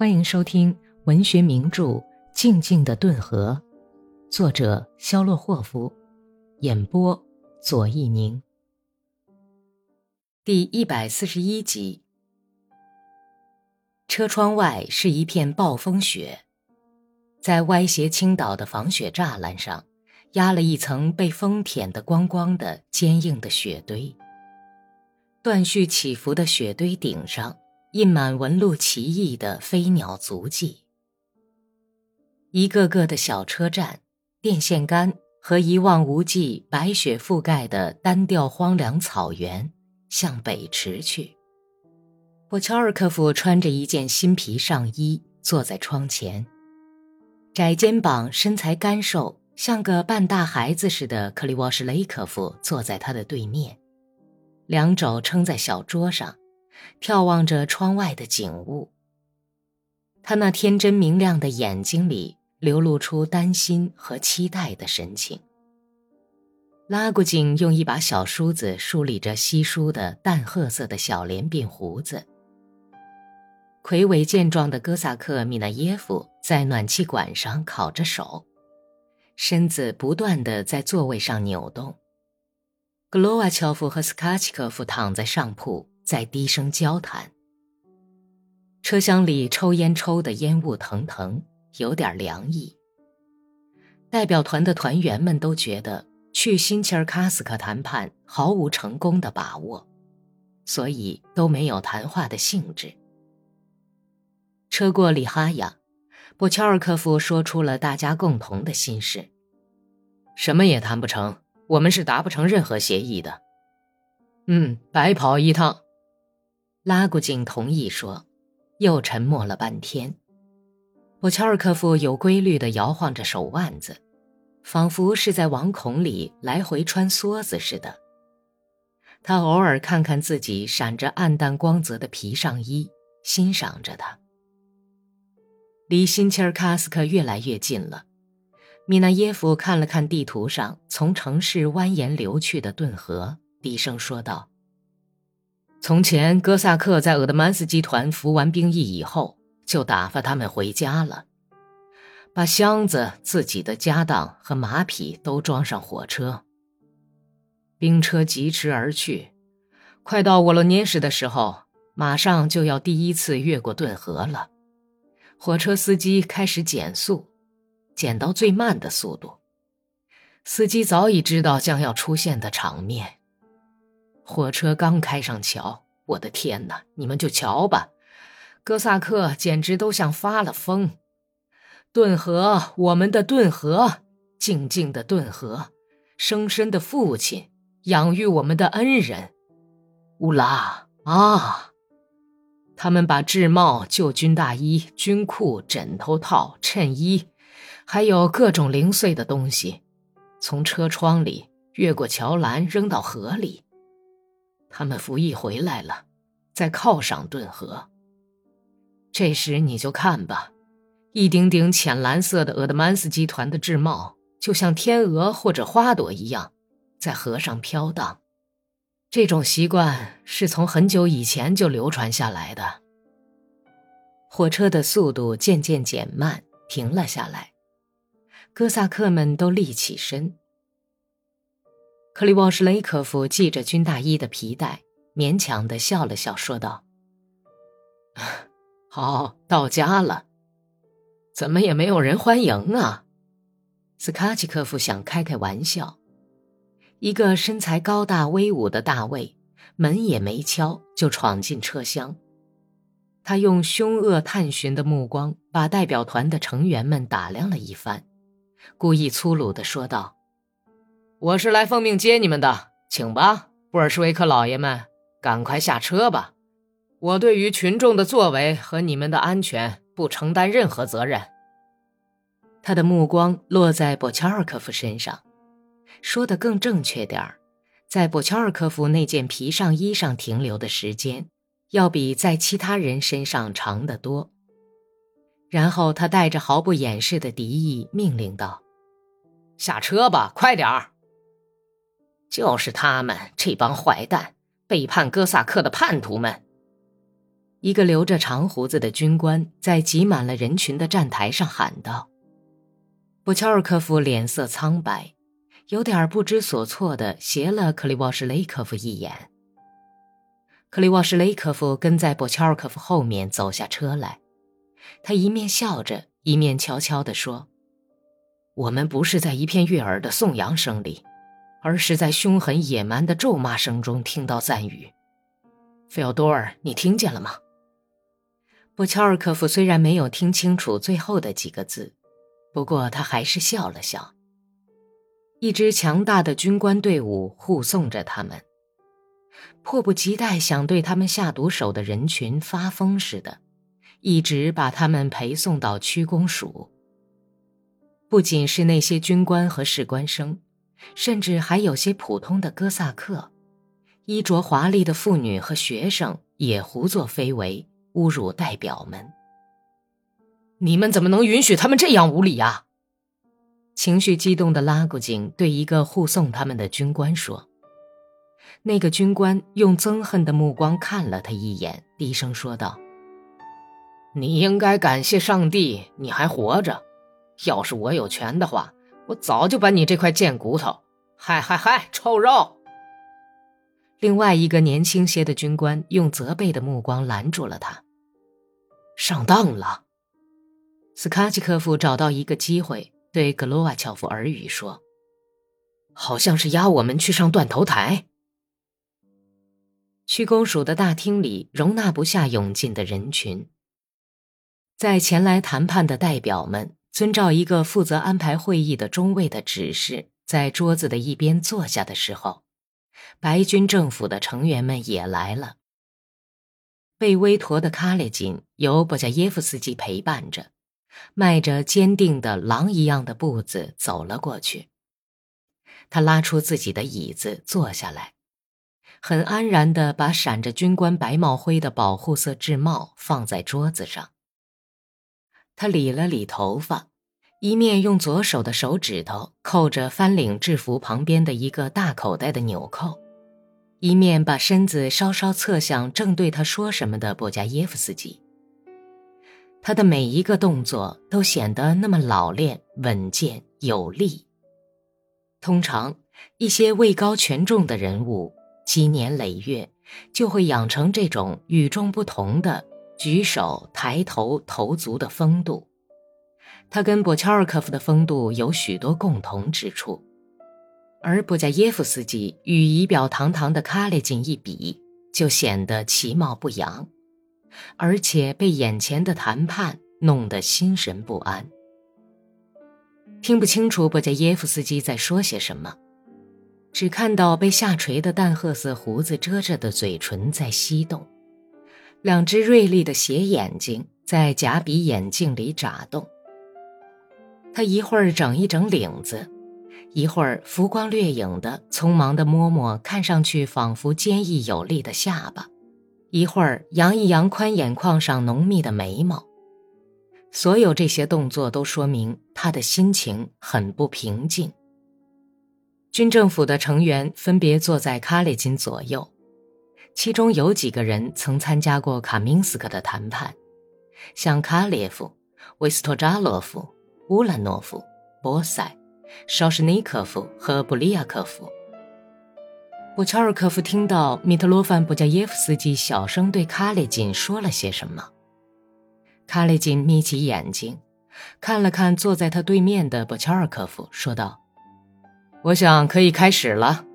欢迎收听文学名著《静静的顿河》，作者肖洛霍夫，演播左一宁。第一百四十一集。车窗外是一片暴风雪，在歪斜倾倒的防雪栅栏上，压了一层被风舔得光光的坚硬的雪堆。断续起伏的雪堆顶上。印满纹路奇异的飞鸟足迹，一个个的小车站、电线杆和一望无际、白雪覆盖的单调荒凉草原向北驰去。波乔尔科夫穿着一件新皮上衣，坐在窗前。窄肩膀、身材干瘦、像个半大孩子似的克里沃什雷科夫坐在他的对面，两肘撑在小桌上。眺望着窗外的景物，他那天真明亮的眼睛里流露出担心和期待的神情。拉古井用一把小梳子梳理着稀疏的淡褐色的小连鬓胡子。魁伟健壮的哥萨克米纳耶夫在暖气管上烤着手，身子不断的在座位上扭动。格罗瓦乔夫和斯卡奇科夫躺在上铺。在低声交谈。车厢里抽烟抽的烟雾腾腾，有点凉意。代表团的团员们都觉得去新切尔卡斯克谈判毫无成功的把握，所以都没有谈话的兴致。车过里哈亚，布乔尔科夫说出了大家共同的心事：什么也谈不成，我们是达不成任何协议的。嗯，白跑一趟。拉古井同意说，又沉默了半天。波乔尔科夫有规律地摇晃着手腕子，仿佛是在网孔里来回穿梭子似的。他偶尔看看自己闪着暗淡光泽的皮上衣，欣赏着它。离新切尔卡斯克越来越近了。米纳耶夫看了看地图上从城市蜿蜒流去的顿河，低声说道。从前，哥萨克在俄德曼斯集团服完兵役以后，就打发他们回家了，把箱子、自己的家当和马匹都装上火车。兵车疾驰而去，快到沃罗涅什的时候，马上就要第一次越过顿河了。火车司机开始减速，减到最慢的速度。司机早已知道将要出现的场面。火车刚开上桥，我的天哪！你们就瞧吧，哥萨克简直都像发了疯。顿河，我们的顿河，静静的顿河，生身的父亲，养育我们的恩人，乌拉啊！他们把制帽、旧军大衣、军裤、枕头套、衬衣，还有各种零碎的东西，从车窗里越过桥栏，扔到河里。他们服役回来了，在靠上顿河。这时你就看吧，一顶顶浅蓝色的俄德曼斯集团的制帽，就像天鹅或者花朵一样，在河上飘荡。这种习惯是从很久以前就流传下来的。火车的速度渐渐减慢，停了下来。哥萨克们都立起身。克里沃什雷科夫系着军大衣的皮带，勉强的笑了笑，说道：“好，到家了。怎么也没有人欢迎啊？”斯卡奇科夫想开开玩笑。一个身材高大威武的大卫，门也没敲就闯进车厢。他用凶恶探寻的目光把代表团的成员们打量了一番，故意粗鲁的说道。我是来奉命接你们的，请吧，布尔什维克老爷们，赶快下车吧。我对于群众的作为和你们的安全不承担任何责任。他的目光落在波乔尔科夫身上，说的更正确点儿，在波乔尔科夫那件皮上衣上停留的时间，要比在其他人身上长得多。然后他带着毫不掩饰的敌意命令道：“下车吧，快点儿。”就是他们这帮坏蛋，背叛哥萨克的叛徒们。一个留着长胡子的军官在挤满了人群的站台上喊道。布乔尔科夫脸色苍白，有点不知所措地斜了克里沃什雷科夫一眼。克里沃什雷科夫跟在布乔尔科夫后面走下车来，他一面笑着，一面悄悄地说：“我们不是在一片悦耳的颂扬声里，而是在凶狠野蛮的咒骂声中听到赞誉。”费奥多尔，你听见了吗？布乔尔科夫虽然没有听清楚最后的几个字。不过他还是笑了笑。一支强大的军官队伍护送着他们，迫不及待想对他们下毒手的人群发疯似的，一直把他们陪送到区公署。不仅是那些军官和士官生，甚至还有些普通的哥萨克，衣着华丽的妇女和学生也胡作非为，侮辱代表们。你们怎么能允许他们这样无礼啊？情绪激动的拉古井对一个护送他们的军官说。那个军官用憎恨的目光看了他一眼，低声说道：“你应该感谢上帝，你还活着。要是我有权的话，我早就把你这块贱骨头……嗨嗨嗨，臭肉！”另外一个年轻些的军官用责备的目光拦住了他：“上当了。”斯卡奇科夫找到一个机会，对格罗瓦乔夫耳语说：“好像是押我们去上断头台。”区公署的大厅里容纳不下涌进的人群。在前来谈判的代表们遵照一个负责安排会议的中尉的指示，在桌子的一边坐下的时候，白军政府的成员们也来了。被威陀的卡列金由布加耶夫斯基陪伴着。迈着坚定的狼一样的步子走了过去。他拉出自己的椅子坐下来，很安然地把闪着军官白帽徽的保护色制帽放在桌子上。他理了理头发，一面用左手的手指头扣着翻领制服旁边的一个大口袋的纽扣，一面把身子稍稍侧向正对他说什么的波加耶夫斯基。他的每一个动作都显得那么老练、稳健、有力。通常，一些位高权重的人物，积年累月就会养成这种与众不同的举手、抬头、投足的风度。他跟波乔尔科夫的风度有许多共同之处，而布加耶夫斯基与仪表堂堂的卡列金一比，就显得其貌不扬。而且被眼前的谈判弄得心神不安，听不清楚布加耶夫斯基在说些什么，只看到被下垂的淡褐色胡子遮着的嘴唇在翕动，两只锐利的斜眼睛在假鼻眼镜里眨动。他一会儿整一整领子，一会儿浮光掠影的匆忙地摸摸看上去仿佛坚毅有力的下巴。一会儿扬一扬宽眼眶上浓密的眉毛，所有这些动作都说明他的心情很不平静。军政府的成员分别坐在卡列金左右，其中有几个人曾参加过卡明斯克的谈判，像卡列夫、维斯托扎洛夫、乌兰诺夫、波塞、绍什尼科夫和布利亚科夫。布乔尔科夫听到米特罗凡布加耶夫斯基小声对卡列金说了些什么。卡列金眯起眼睛，看了看坐在他对面的布乔尔科夫，说道：“我想可以开始了。”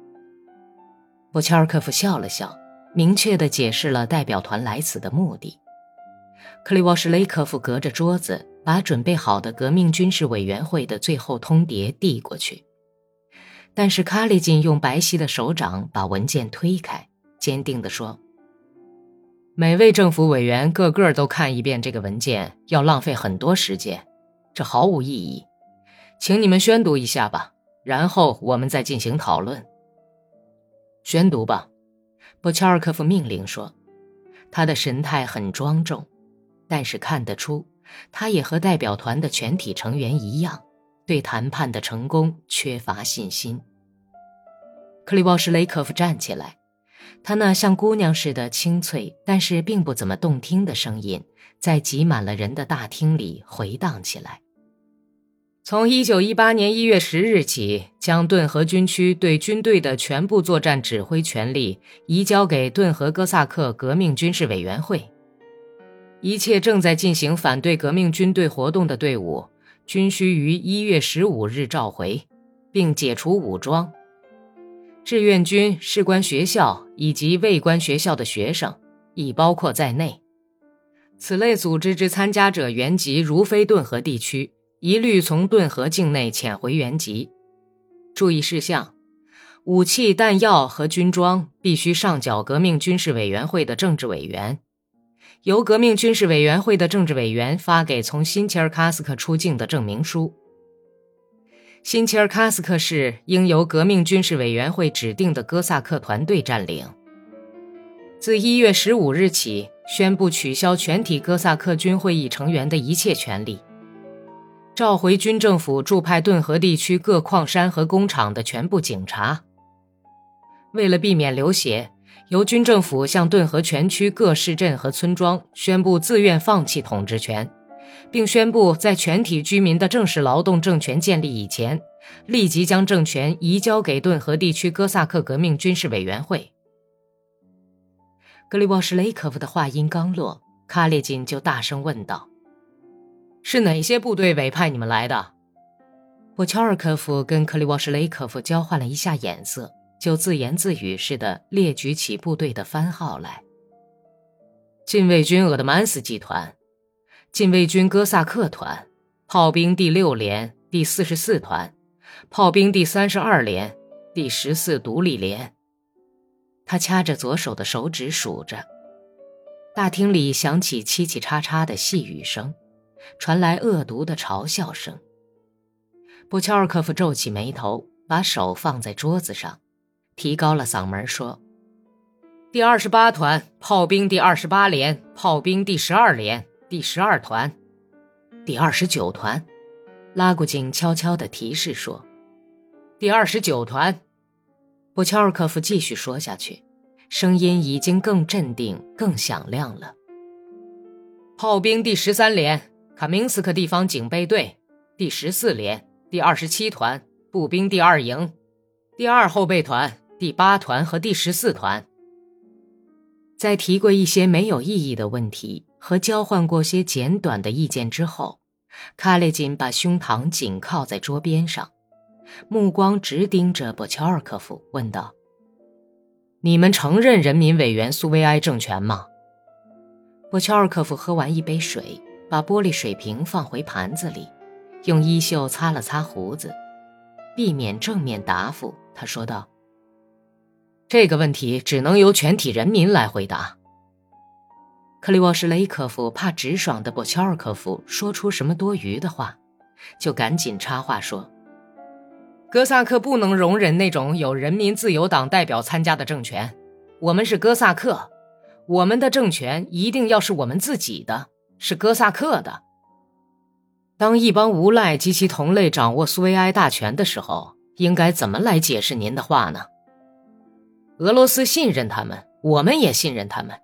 布乔尔科夫笑了笑，明确地解释了代表团来此的目的。克里沃什雷科夫隔着桌子，把准备好的革命军事委员会的最后通牒递过去。但是卡利金用白皙的手掌把文件推开，坚定地说：“每位政府委员个个都看一遍这个文件，要浪费很多时间，这毫无意义。请你们宣读一下吧，然后我们再进行讨论。”宣读吧，波乔尔科夫命令说。他的神态很庄重，但是看得出，他也和代表团的全体成员一样。对谈判的成功缺乏信心。克里沃什雷科夫站起来，他那像姑娘似的清脆，但是并不怎么动听的声音，在挤满了人的大厅里回荡起来。从一九一八年一月十日起，将顿河军区对军队的全部作战指挥权力移交给顿河哥萨克革命军事委员会。一切正在进行反对革命军队活动的队伍，均需于一月十五日召回，并解除武装。志愿军、士官学校以及卫官学校的学生已包括在内。此类组织之参加者原籍如非顿河地区。一律从顿河境内遣回原籍。注意事项：武器、弹药和军装必须上缴革命军事委员会的政治委员，由革命军事委员会的政治委员发给从新切尔卡斯克出境的证明书。新切尔卡斯克市应由革命军事委员会指定的哥萨克团队占领。自一月十五日起，宣布取消全体哥萨克军会议成员的一切权利。召回军政府驻派顿河地区各矿山和工厂的全部警察。为了避免流血，由军政府向顿河全区各市镇和村庄宣布自愿放弃统治权，并宣布在全体居民的正式劳动政权建立以前，立即将政权移交给顿河地区哥萨克革命军事委员会。格里沃什雷科夫的话音刚落，卡列金就大声问道。是哪些部队委派你们来的？波乔尔科夫跟克里沃什雷科夫交换了一下眼色，就自言自语似的列举起部队的番号来：禁卫军鄂德曼斯集团，禁卫军哥萨克团，炮兵第六连第四十四团，炮兵第三十二连第十四独立连。他掐着左手的手指数着，大厅里响起嘁嘁喳喳的细语声。传来恶毒的嘲笑声。布乔尔科夫皱起眉头，把手放在桌子上，提高了嗓门说：“第二十八团炮兵第二十八连炮兵第十二连第十二团，第二十九团。”拉古金悄悄地提示说：“第二十九团。”布乔尔科夫继续说下去，声音已经更镇定、更响亮了。炮兵第十三连。卡明斯克地方警备队第十四连第二十七团步兵第二营第二后备团第八团和第十四团，在提过一些没有意义的问题和交换过些简短的意见之后，卡列金把胸膛紧靠在桌边上，目光直盯着波乔尔科夫，问道：“你们承认人民委员苏维埃政权吗？”波乔尔科夫喝完一杯水。把玻璃水瓶放回盘子里，用衣袖擦了擦胡子，避免正面答复。他说道：“这个问题只能由全体人民来回答。”克里沃什雷科夫怕直爽的博乔尔科夫说出什么多余的话，就赶紧插话说：“哥萨克不能容忍那种有人民自由党代表参加的政权。我们是哥萨克，我们的政权一定要是我们自己的。”是哥萨克的。当一帮无赖及其同类掌握苏维埃大权的时候，应该怎么来解释您的话呢？俄罗斯信任他们，我们也信任他们。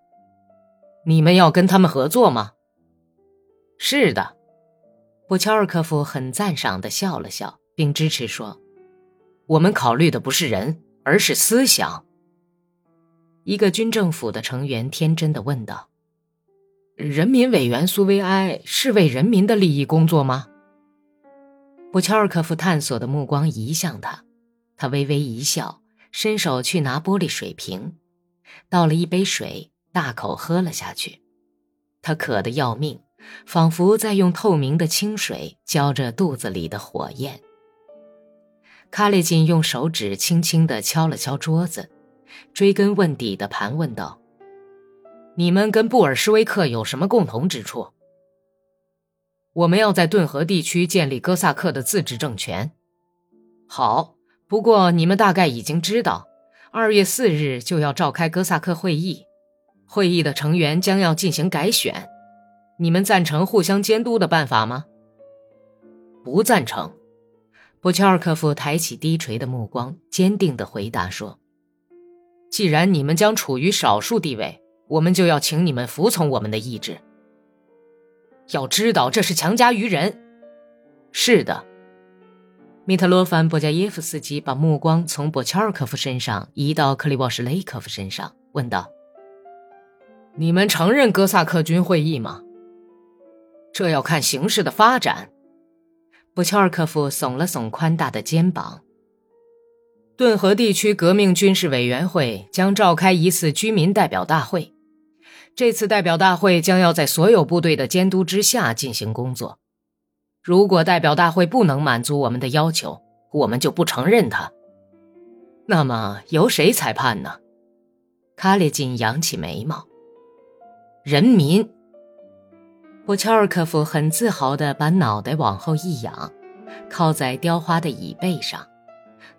你们要跟他们合作吗？是的。布乔尔科夫很赞赏的笑了笑，并支持说：“我们考虑的不是人，而是思想。”一个军政府的成员天真的问道。人民委员苏维埃是为人民的利益工作吗？布乔尔科夫探索的目光移向他，他微微一笑，伸手去拿玻璃水瓶，倒了一杯水，大口喝了下去。他渴得要命，仿佛在用透明的清水浇着肚子里的火焰。卡列金用手指轻轻地敲了敲桌子，追根问底地盘问道。你们跟布尔什维克有什么共同之处？我们要在顿河地区建立哥萨克的自治政权。好，不过你们大概已经知道，二月四日就要召开哥萨克会议，会议的成员将要进行改选。你们赞成互相监督的办法吗？不赞成。布乔尔科夫抬起低垂的目光，坚定地回答说：“既然你们将处于少数地位，我们就要请你们服从我们的意志。要知道，这是强加于人。是的。米特罗凡·波加耶夫斯基把目光从波切尔科夫身上移到克里沃什雷科夫身上，问道：“你们承认哥萨克军会议吗？”这要看形势的发展。波切尔科夫耸了耸宽大的肩膀。顿河地区革命军事委员会将召开一次居民代表大会，这次代表大会将要在所有部队的监督之下进行工作。如果代表大会不能满足我们的要求，我们就不承认他。那么由谁裁判呢？卡列金扬起眉毛。人民。波乔尔科夫很自豪地把脑袋往后一仰，靠在雕花的椅背上。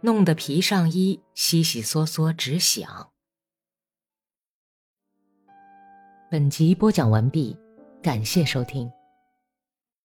弄得皮上衣悉悉嗦嗦直响。本集播讲完毕，感谢收听。